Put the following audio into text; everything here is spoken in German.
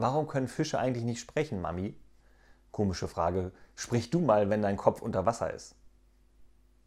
Warum können Fische eigentlich nicht sprechen, Mami? Komische Frage. Sprich du mal, wenn dein Kopf unter Wasser ist.